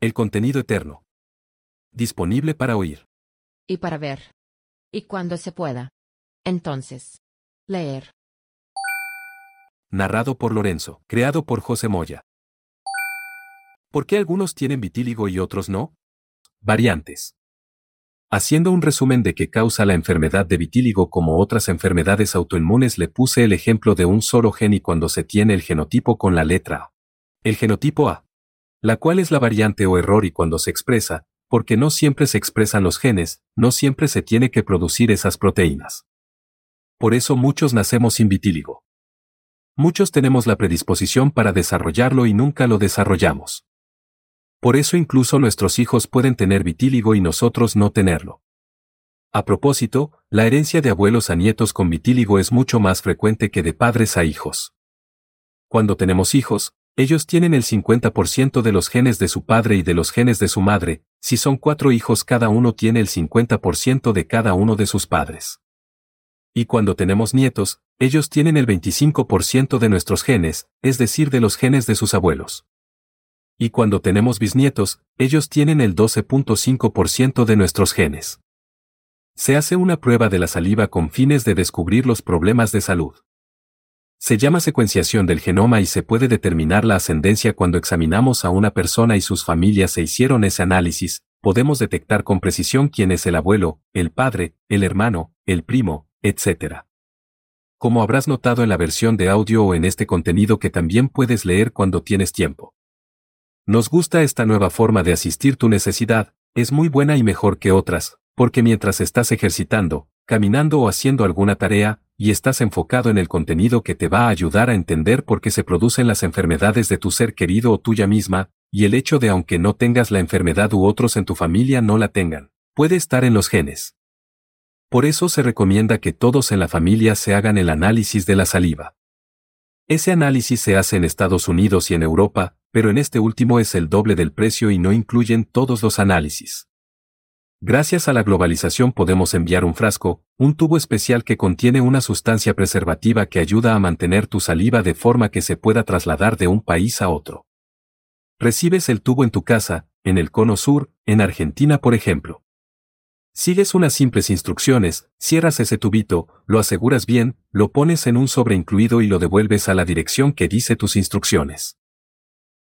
El contenido eterno. Disponible para oír. Y para ver. Y cuando se pueda. Entonces. Leer. Narrado por Lorenzo. Creado por José Moya. ¿Por qué algunos tienen vitíligo y otros no? Variantes. Haciendo un resumen de qué causa la enfermedad de vitíligo como otras enfermedades autoinmunes le puse el ejemplo de un solo gen y cuando se tiene el genotipo con la letra A. El genotipo A. La cual es la variante o error y cuando se expresa, porque no siempre se expresan los genes, no siempre se tiene que producir esas proteínas. Por eso muchos nacemos sin vitíligo. Muchos tenemos la predisposición para desarrollarlo y nunca lo desarrollamos. Por eso incluso nuestros hijos pueden tener vitíligo y nosotros no tenerlo. A propósito, la herencia de abuelos a nietos con vitíligo es mucho más frecuente que de padres a hijos. Cuando tenemos hijos, ellos tienen el 50% de los genes de su padre y de los genes de su madre, si son cuatro hijos cada uno tiene el 50% de cada uno de sus padres. Y cuando tenemos nietos, ellos tienen el 25% de nuestros genes, es decir, de los genes de sus abuelos. Y cuando tenemos bisnietos, ellos tienen el 12.5% de nuestros genes. Se hace una prueba de la saliva con fines de descubrir los problemas de salud. Se llama secuenciación del genoma y se puede determinar la ascendencia cuando examinamos a una persona y sus familias se hicieron ese análisis, podemos detectar con precisión quién es el abuelo, el padre, el hermano, el primo, etc. Como habrás notado en la versión de audio o en este contenido que también puedes leer cuando tienes tiempo. Nos gusta esta nueva forma de asistir tu necesidad, es muy buena y mejor que otras, porque mientras estás ejercitando, caminando o haciendo alguna tarea, y estás enfocado en el contenido que te va a ayudar a entender por qué se producen las enfermedades de tu ser querido o tuya misma, y el hecho de aunque no tengas la enfermedad u otros en tu familia no la tengan, puede estar en los genes. Por eso se recomienda que todos en la familia se hagan el análisis de la saliva. Ese análisis se hace en Estados Unidos y en Europa, pero en este último es el doble del precio y no incluyen todos los análisis. Gracias a la globalización podemos enviar un frasco, un tubo especial que contiene una sustancia preservativa que ayuda a mantener tu saliva de forma que se pueda trasladar de un país a otro. Recibes el tubo en tu casa, en el cono sur, en Argentina por ejemplo. Sigues unas simples instrucciones, cierras ese tubito, lo aseguras bien, lo pones en un sobre incluido y lo devuelves a la dirección que dice tus instrucciones.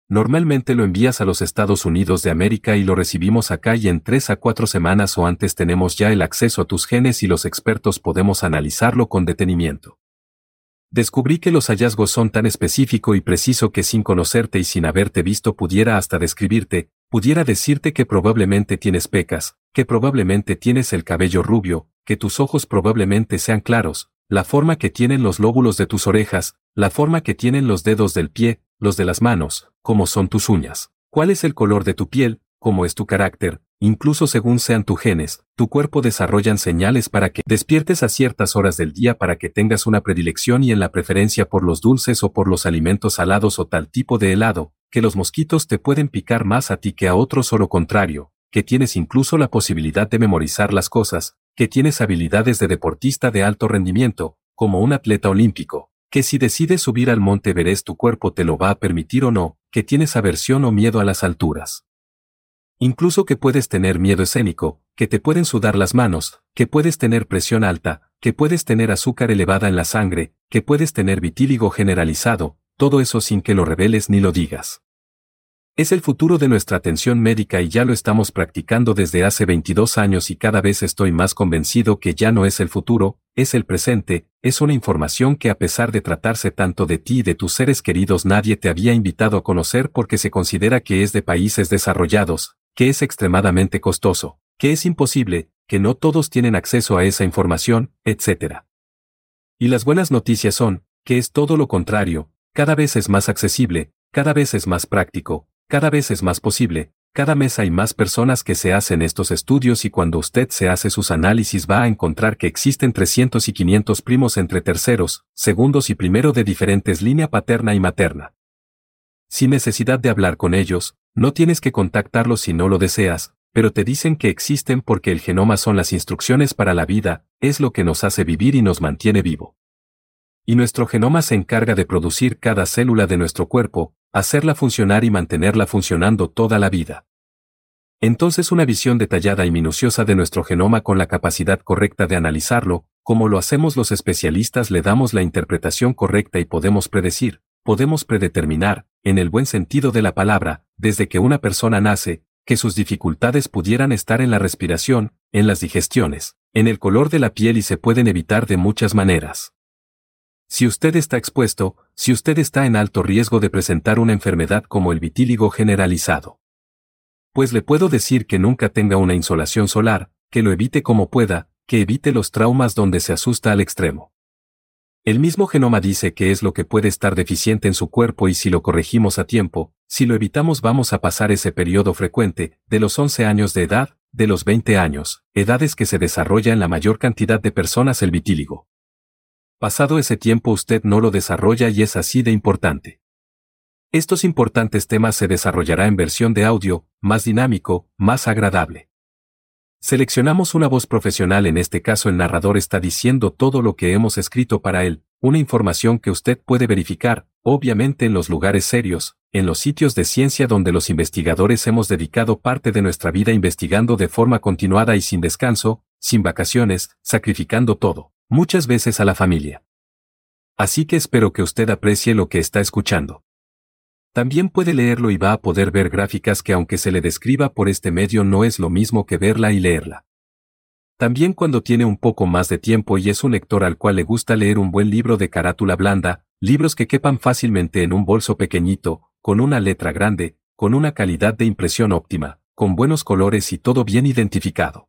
Normalmente lo envías a los Estados Unidos de América y lo recibimos acá y en tres a cuatro semanas o antes tenemos ya el acceso a tus genes y los expertos podemos analizarlo con detenimiento. Descubrí que los hallazgos son tan específico y preciso que sin conocerte y sin haberte visto pudiera hasta describirte, pudiera decirte que probablemente tienes pecas, que probablemente tienes el cabello rubio, que tus ojos probablemente sean claros, la forma que tienen los lóbulos de tus orejas, la forma que tienen los dedos del pie, los de las manos, cómo son tus uñas, cuál es el color de tu piel, cómo es tu carácter, incluso según sean tus genes, tu cuerpo desarrollan señales para que despiertes a ciertas horas del día para que tengas una predilección y en la preferencia por los dulces o por los alimentos salados o tal tipo de helado, que los mosquitos te pueden picar más a ti que a otros o lo contrario, que tienes incluso la posibilidad de memorizar las cosas, que tienes habilidades de deportista de alto rendimiento, como un atleta olímpico, que si decides subir al monte verés tu cuerpo te lo va a permitir o no, que tienes aversión o miedo a las alturas. Incluso que puedes tener miedo escénico, que te pueden sudar las manos, que puedes tener presión alta, que puedes tener azúcar elevada en la sangre, que puedes tener vitíligo generalizado, todo eso sin que lo reveles ni lo digas. Es el futuro de nuestra atención médica y ya lo estamos practicando desde hace 22 años y cada vez estoy más convencido que ya no es el futuro, es el presente, es una información que a pesar de tratarse tanto de ti y de tus seres queridos nadie te había invitado a conocer porque se considera que es de países desarrollados, que es extremadamente costoso, que es imposible, que no todos tienen acceso a esa información, etc. Y las buenas noticias son, que es todo lo contrario, cada vez es más accesible, cada vez es más práctico, cada vez es más posible, cada mes hay más personas que se hacen estos estudios y cuando usted se hace sus análisis va a encontrar que existen 300 y 500 primos entre terceros, segundos y primero de diferentes línea paterna y materna. Sin necesidad de hablar con ellos, no tienes que contactarlos si no lo deseas, pero te dicen que existen porque el genoma son las instrucciones para la vida, es lo que nos hace vivir y nos mantiene vivo. Y nuestro genoma se encarga de producir cada célula de nuestro cuerpo, hacerla funcionar y mantenerla funcionando toda la vida. Entonces una visión detallada y minuciosa de nuestro genoma con la capacidad correcta de analizarlo, como lo hacemos los especialistas le damos la interpretación correcta y podemos predecir, podemos predeterminar, en el buen sentido de la palabra, desde que una persona nace, que sus dificultades pudieran estar en la respiración, en las digestiones, en el color de la piel y se pueden evitar de muchas maneras. Si usted está expuesto, si usted está en alto riesgo de presentar una enfermedad como el vitíligo generalizado. Pues le puedo decir que nunca tenga una insolación solar, que lo evite como pueda, que evite los traumas donde se asusta al extremo. El mismo genoma dice que es lo que puede estar deficiente en su cuerpo y si lo corregimos a tiempo, si lo evitamos vamos a pasar ese periodo frecuente, de los 11 años de edad, de los 20 años, edades que se desarrolla en la mayor cantidad de personas el vitíligo. Pasado ese tiempo usted no lo desarrolla y es así de importante. Estos importantes temas se desarrollará en versión de audio, más dinámico, más agradable. Seleccionamos una voz profesional, en este caso el narrador está diciendo todo lo que hemos escrito para él, una información que usted puede verificar, obviamente en los lugares serios, en los sitios de ciencia donde los investigadores hemos dedicado parte de nuestra vida investigando de forma continuada y sin descanso, sin vacaciones, sacrificando todo, muchas veces a la familia. Así que espero que usted aprecie lo que está escuchando. También puede leerlo y va a poder ver gráficas que aunque se le describa por este medio no es lo mismo que verla y leerla. También cuando tiene un poco más de tiempo y es un lector al cual le gusta leer un buen libro de carátula blanda, libros que quepan fácilmente en un bolso pequeñito, con una letra grande, con una calidad de impresión óptima, con buenos colores y todo bien identificado.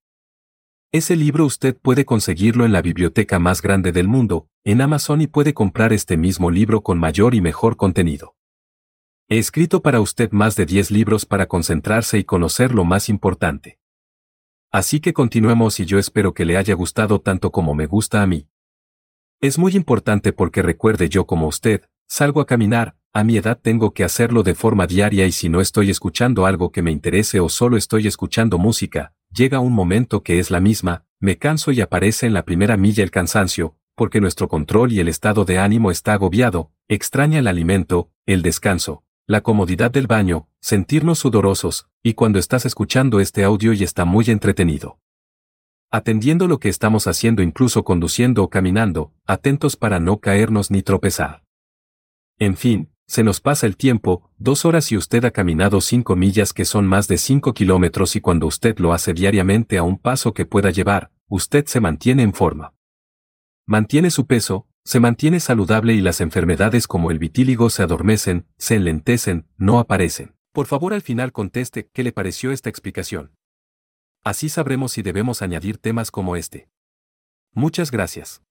Ese libro usted puede conseguirlo en la biblioteca más grande del mundo, en Amazon y puede comprar este mismo libro con mayor y mejor contenido. He escrito para usted más de 10 libros para concentrarse y conocer lo más importante. Así que continuemos y yo espero que le haya gustado tanto como me gusta a mí. Es muy importante porque recuerde yo como usted, salgo a caminar, a mi edad tengo que hacerlo de forma diaria y si no estoy escuchando algo que me interese o solo estoy escuchando música, llega un momento que es la misma, me canso y aparece en la primera milla el cansancio, porque nuestro control y el estado de ánimo está agobiado, extraña el alimento, el descanso, la comodidad del baño, sentirnos sudorosos, y cuando estás escuchando este audio y está muy entretenido. Atendiendo lo que estamos haciendo incluso conduciendo o caminando, atentos para no caernos ni tropezar. En fin, se nos pasa el tiempo, dos horas y usted ha caminado cinco millas que son más de cinco kilómetros y cuando usted lo hace diariamente a un paso que pueda llevar, usted se mantiene en forma. Mantiene su peso, se mantiene saludable y las enfermedades como el vitíligo se adormecen, se enlentecen, no aparecen. Por favor al final conteste qué le pareció esta explicación. Así sabremos si debemos añadir temas como este. Muchas gracias.